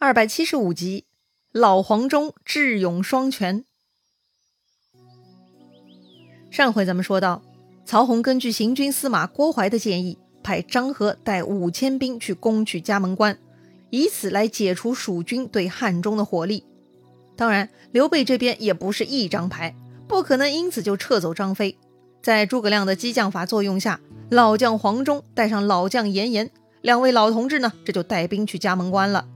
二百七十五集，老黄忠智勇双全。上回咱们说到，曹洪根据行军司马郭淮的建议，派张合带五千兵去攻取嘉门关，以此来解除蜀军对汉中的火力。当然，刘备这边也不是一张牌，不可能因此就撤走张飞。在诸葛亮的激将法作用下，老将黄忠带上老将严颜两位老同志呢，这就带兵去嘉门关了。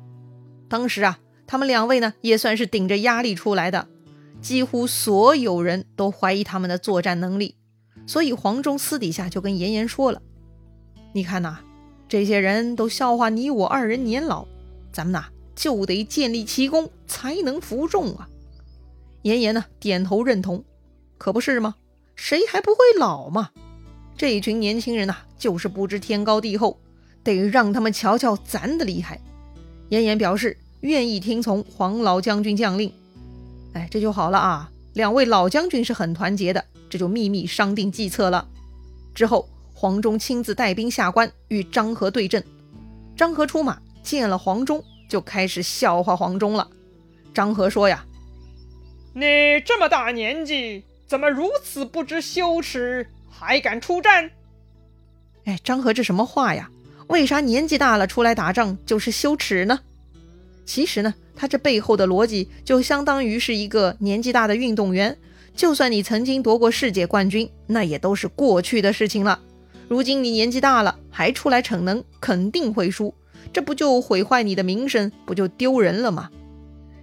当时啊，他们两位呢也算是顶着压力出来的，几乎所有人都怀疑他们的作战能力，所以黄忠私底下就跟严颜说了：“你看呐，这些人都笑话你我二人年老，咱们呐就得建立奇功才能服众啊。”严颜呢点头认同，可不是吗？谁还不会老嘛？这群年轻人呐，就是不知天高地厚，得让他们瞧瞧咱的厉害。严颜表示。愿意听从黄老将军将令，哎，这就好了啊！两位老将军是很团结的，这就秘密商定计策了。之后，黄忠亲自带兵下关与张合对阵。张合出马见了黄忠，就开始笑话黄忠了。张合说呀：“你这么大年纪，怎么如此不知羞耻，还敢出战？”哎，张合这什么话呀？为啥年纪大了出来打仗就是羞耻呢？其实呢，他这背后的逻辑就相当于是一个年纪大的运动员，就算你曾经夺过世界冠军，那也都是过去的事情了。如今你年纪大了，还出来逞能，肯定会输，这不就毁坏你的名声，不就丢人了吗？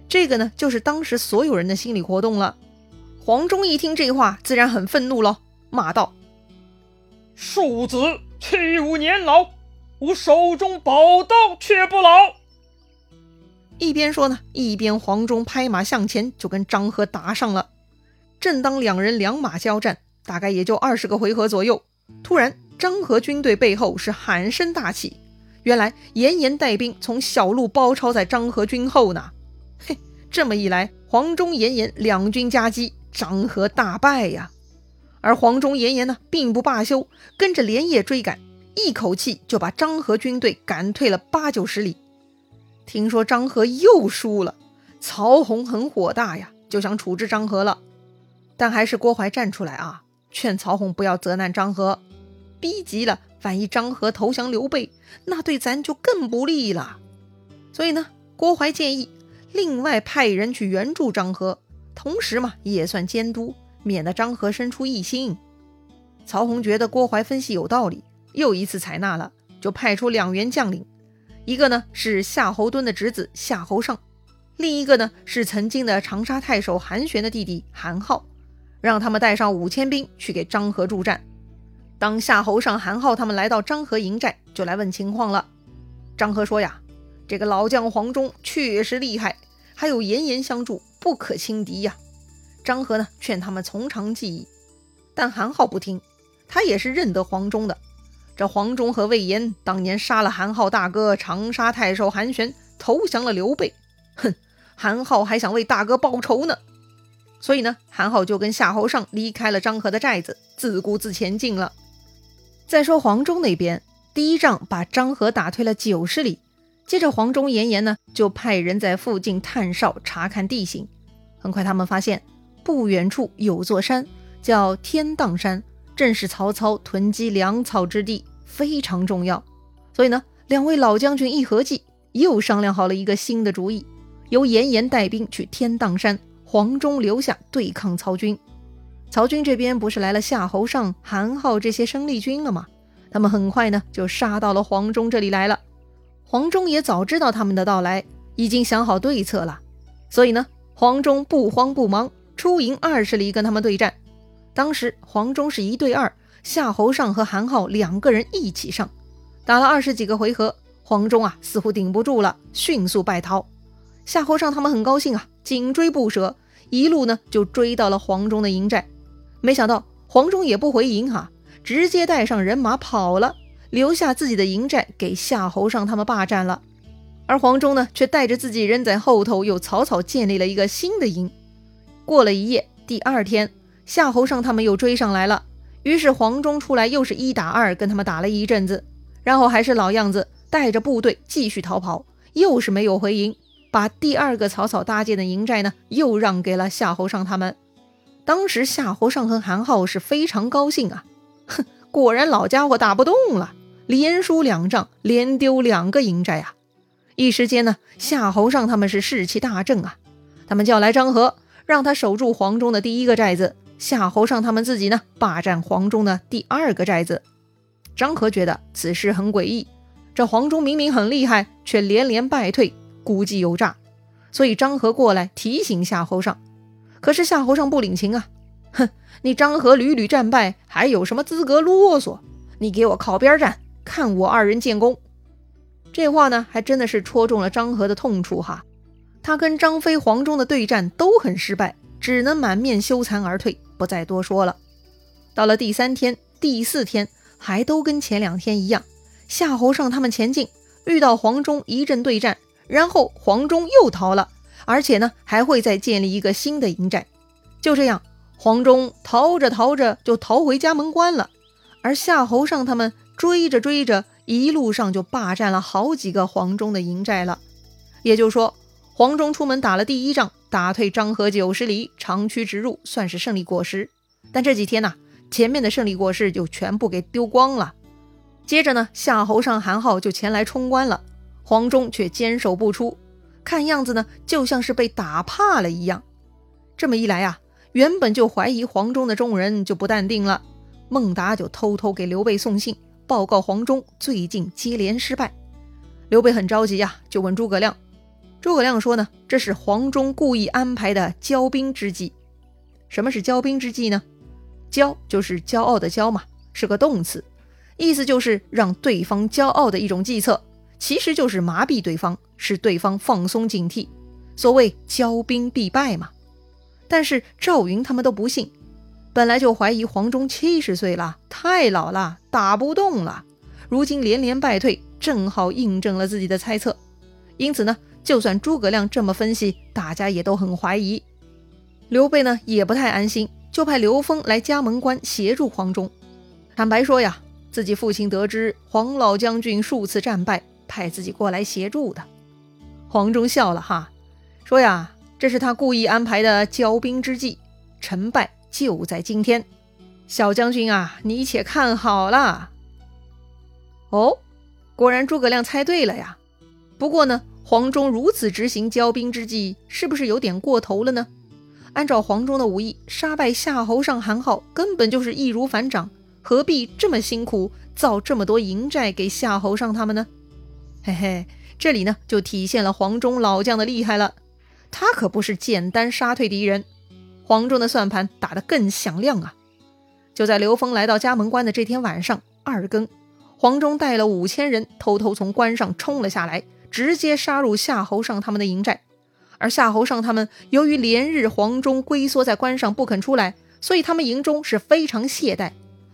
这个呢，就是当时所有人的心理活动了。黄忠一听这话，自然很愤怒了，骂道：“庶子欺吾年老，吾手中宝刀却不老。”一边说呢，一边黄忠拍马向前，就跟张合打上了。正当两人两马交战，大概也就二十个回合左右，突然张合军队背后是喊声大起。原来严颜带兵从小路包抄在张合军后呢。嘿，这么一来，黄忠、严颜两军夹击，张合大败呀。而黄忠、严颜呢，并不罢休，跟着连夜追赶，一口气就把张合军队赶退了八九十里。听说张合又输了，曹洪很火大呀，就想处置张合了。但还是郭淮站出来啊，劝曹洪不要责难张合，逼急了，万一张合投降刘备，那对咱就更不利了。所以呢，郭淮建议另外派人去援助张合，同时嘛，也算监督，免得张合生出异心。曹洪觉得郭淮分析有道理，又一次采纳了，就派出两员将领。一个呢是夏侯惇的侄子夏侯尚，另一个呢是曾经的长沙太守韩玄的弟弟韩浩，让他们带上五千兵去给张合助战。当夏侯尚、韩浩他们来到张合营寨，就来问情况了。张合说呀：“这个老将黄忠确实厉害，还有严颜相助，不可轻敌呀。”张合呢劝他们从长计议，但韩浩不听，他也是认得黄忠的。这黄忠和魏延当年杀了韩浩大哥长沙太守韩玄，投降了刘备。哼，韩浩还想为大哥报仇呢。所以呢，韩浩就跟夏侯尚离开了张合的寨子，自顾自前进了。再说黄忠那边，第一仗把张合打退了九十里。接着，黄忠、严颜呢就派人在附近探哨查看地形。很快，他们发现不远处有座山，叫天荡山，正是曹操囤积粮草之地。非常重要，所以呢，两位老将军一合计，又商量好了一个新的主意，由严颜带兵去天荡山，黄忠留下对抗曹军。曹军这边不是来了夏侯尚、韩浩这些生力军了吗？他们很快呢就杀到了黄忠这里来了。黄忠也早知道他们的到来，已经想好对策了，所以呢，黄忠不慌不忙出营二十里跟他们对战。当时黄忠是一对二。夏侯尚和韩浩两个人一起上，打了二十几个回合，黄忠啊似乎顶不住了，迅速败逃。夏侯尚他们很高兴啊，紧追不舍，一路呢就追到了黄忠的营寨。没想到黄忠也不回营哈，直接带上人马跑了，留下自己的营寨给夏侯尚他们霸占了。而黄忠呢，却带着自己人在后头又草草建立了一个新的营。过了一夜，第二天，夏侯尚他们又追上来了。于是黄忠出来又是一打二，跟他们打了一阵子，然后还是老样子，带着部队继续逃跑，又是没有回营，把第二个草草搭建的营寨呢，又让给了夏侯尚他们。当时夏侯尚和韩浩是非常高兴啊，哼，果然老家伙打不动了，连输两仗，连丢两个营寨啊！一时间呢，夏侯尚他们是士气大振啊。他们叫来张合，让他守住黄忠的第一个寨子，夏侯尚他们自己呢，霸占黄忠的第二个寨子。张合觉得此事很诡异，这黄忠明明很厉害，却连连败退。估计有诈，所以张合过来提醒夏侯尚。可是夏侯尚不领情啊，哼，你张合屡屡战败，还有什么资格啰嗦？你给我靠边站，看我二人建功。这话呢，还真的是戳中了张合的痛处哈。他跟张飞、黄忠的对战都很失败，只能满面羞惭而退，不再多说了。到了第三天、第四天，还都跟前两天一样，夏侯尚他们前进，遇到黄忠一阵对战。然后黄忠又逃了，而且呢还会再建立一个新的营寨。就这样，黄忠逃着逃着就逃回家门关了，而夏侯尚他们追着追着，一路上就霸占了好几个黄忠的营寨了。也就是说，黄忠出门打了第一仗，打退张合九十里，长驱直入，算是胜利果实。但这几天呢，前面的胜利果实就全部给丢光了。接着呢，夏侯尚、韩浩就前来冲关了。黄忠却坚守不出，看样子呢，就像是被打怕了一样。这么一来啊，原本就怀疑黄忠的众人就不淡定了。孟达就偷偷给刘备送信，报告黄忠最近接连失败。刘备很着急呀，就问诸葛亮。诸葛亮说呢，这是黄忠故意安排的骄兵之计。什么是骄兵之计呢？骄就是骄傲的骄嘛，是个动词，意思就是让对方骄傲的一种计策。其实就是麻痹对方，使对方放松警惕。所谓骄兵必败嘛。但是赵云他们都不信，本来就怀疑黄忠七十岁了，太老了，打不动了。如今连连败退，正好印证了自己的猜测。因此呢，就算诸葛亮这么分析，大家也都很怀疑。刘备呢也不太安心，就派刘封来嘉门关协助黄忠。坦白说呀，自己父亲得知黄老将军数次战败。派自己过来协助的，黄忠笑了哈，说呀，这是他故意安排的骄兵之计，成败就在今天。小将军啊，你且看好了。哦，果然诸葛亮猜对了呀。不过呢，黄忠如此执行骄兵之计，是不是有点过头了呢？按照黄忠的武艺，杀败夏侯尚、韩浩根本就是易如反掌，何必这么辛苦造这么多营寨给夏侯尚他们呢？嘿嘿，这里呢就体现了黄忠老将的厉害了。他可不是简单杀退敌人，黄忠的算盘打得更响亮啊！就在刘封来到嘉门关的这天晚上二更，黄忠带了五千人偷偷从关上冲了下来，直接杀入夏侯尚他们的营寨。而夏侯尚他们由于连日黄忠龟缩在关上不肯出来，所以他们营中是非常懈怠。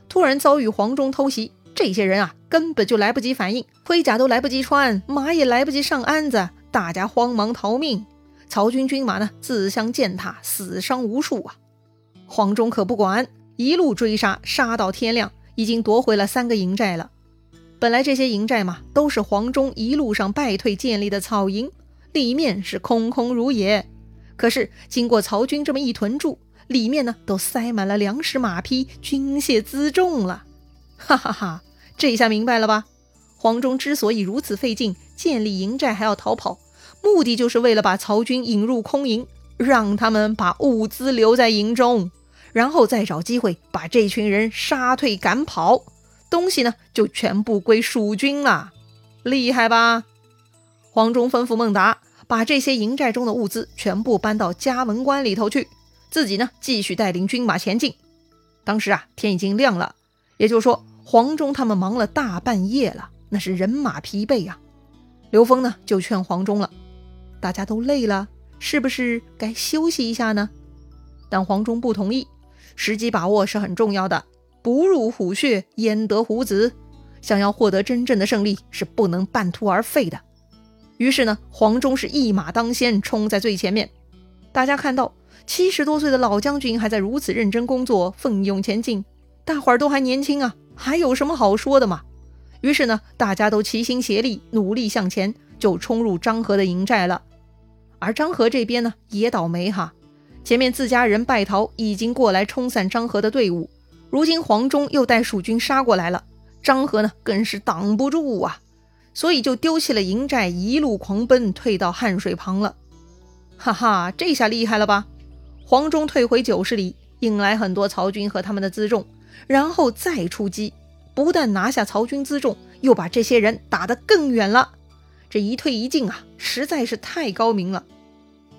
突然遭遇黄忠偷袭。这些人啊，根本就来不及反应，盔甲都来不及穿，马也来不及上鞍子，大家慌忙逃命。曹军军马呢，自相践踏，死伤无数啊！黄忠可不管，一路追杀，杀到天亮，已经夺回了三个营寨了。本来这些营寨嘛，都是黄忠一路上败退建立的草营，里面是空空如也。可是经过曹军这么一屯驻，里面呢，都塞满了粮食、马匹、军械辎重了。哈哈哈。这下明白了吧？黄忠之所以如此费劲建立营寨，还要逃跑，目的就是为了把曹军引入空营，让他们把物资留在营中，然后再找机会把这群人杀退赶跑，东西呢就全部归蜀军了。厉害吧？黄忠吩咐孟达把这些营寨中的物资全部搬到嘉门关里头去，自己呢继续带领军马前进。当时啊，天已经亮了，也就是说。黄忠他们忙了大半夜了，那是人马疲惫呀。刘封呢就劝黄忠了：“大家都累了，是不是该休息一下呢？”但黄忠不同意，时机把握是很重要的，不入虎穴焉得虎子。想要获得真正的胜利，是不能半途而废的。于是呢，黄忠是一马当先，冲在最前面。大家看到七十多岁的老将军还在如此认真工作，奋勇前进，大伙儿都还年轻啊。还有什么好说的嘛？于是呢，大家都齐心协力，努力向前，就冲入张合的营寨了。而张合这边呢也倒霉哈，前面自家人败逃，已经过来冲散张合的队伍，如今黄忠又带蜀军杀过来了，张合呢更是挡不住啊，所以就丢弃了营寨，一路狂奔，退到汉水旁了。哈哈，这下厉害了吧？黄忠退回九十里，引来很多曹军和他们的辎重，然后再出击，不但拿下曹军辎重，又把这些人打得更远了。这一退一进啊，实在是太高明了。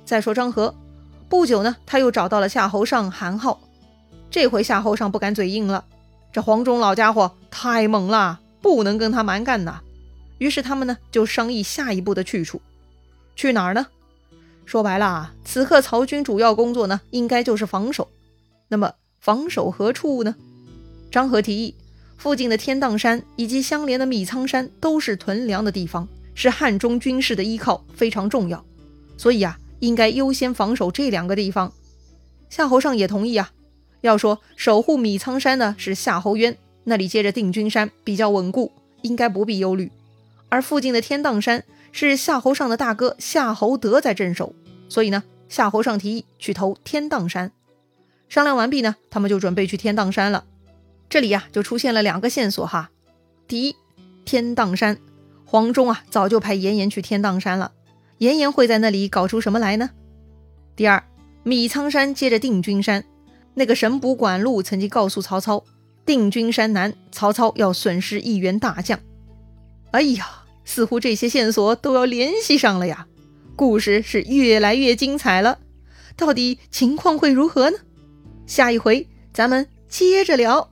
再说张合，不久呢，他又找到了夏侯尚、韩浩。这回夏侯尚不敢嘴硬了，这黄忠老家伙太猛了，不能跟他蛮干呐。于是他们呢，就商议下一步的去处。去哪儿呢？说白了啊，此刻曹军主要工作呢，应该就是防守。那么防守何处呢？张合提议，附近的天荡山以及相连的米仓山都是屯粮的地方。是汉中军事的依靠，非常重要，所以啊，应该优先防守这两个地方。夏侯尚也同意啊。要说守护米仓山的是夏侯渊，那里接着定军山比较稳固，应该不必忧虑。而附近的天荡山是夏侯尚的大哥夏侯德在镇守，所以呢，夏侯尚提议去投天荡山。商量完毕呢，他们就准备去天荡山了。这里呀，就出现了两个线索哈。第一，天荡山。黄忠啊，早就派严颜去天荡山了。严颜会在那里搞出什么来呢？第二，米仓山接着定军山，那个神捕管路曾经告诉曹操，定军山南，曹操要损失一员大将。哎呀，似乎这些线索都要联系上了呀！故事是越来越精彩了，到底情况会如何呢？下一回咱们接着聊。